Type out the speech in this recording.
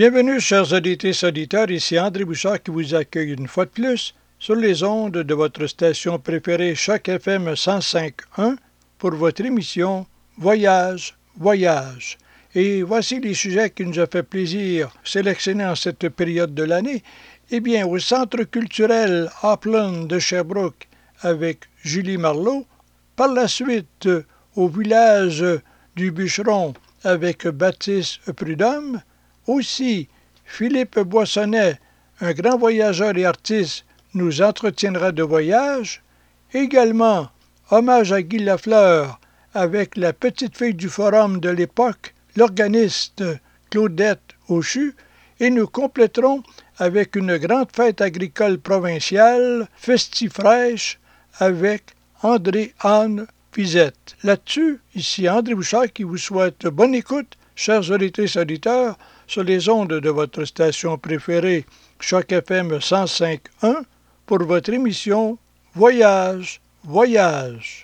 Bienvenue, chers auditrices auditeurs, ici André Bouchard qui vous accueille une fois de plus sur les ondes de votre station préférée Choc FM 105.1 pour votre émission Voyage, Voyage. Et voici les sujets qui nous a fait plaisir sélectionner en cette période de l'année. Eh bien, au Centre culturel Upland de Sherbrooke avec Julie Marlot, par la suite au village du Bûcheron avec Baptiste Prudhomme, aussi Philippe Boissonnet, un grand voyageur et artiste, nous entretiendra de voyage, également hommage à Guy Lafleur avec la petite fille du forum de l'époque, l'organiste Claudette Auchu, et nous compléterons avec une grande fête agricole provinciale, festifraîche, avec André-Anne Pizette. Là-dessus, ici André Bouchard qui vous souhaite bonne écoute, chers auditeurs et auditeurs, sur les ondes de votre station préférée, Choc FM 105.1, pour votre émission Voyage, Voyage.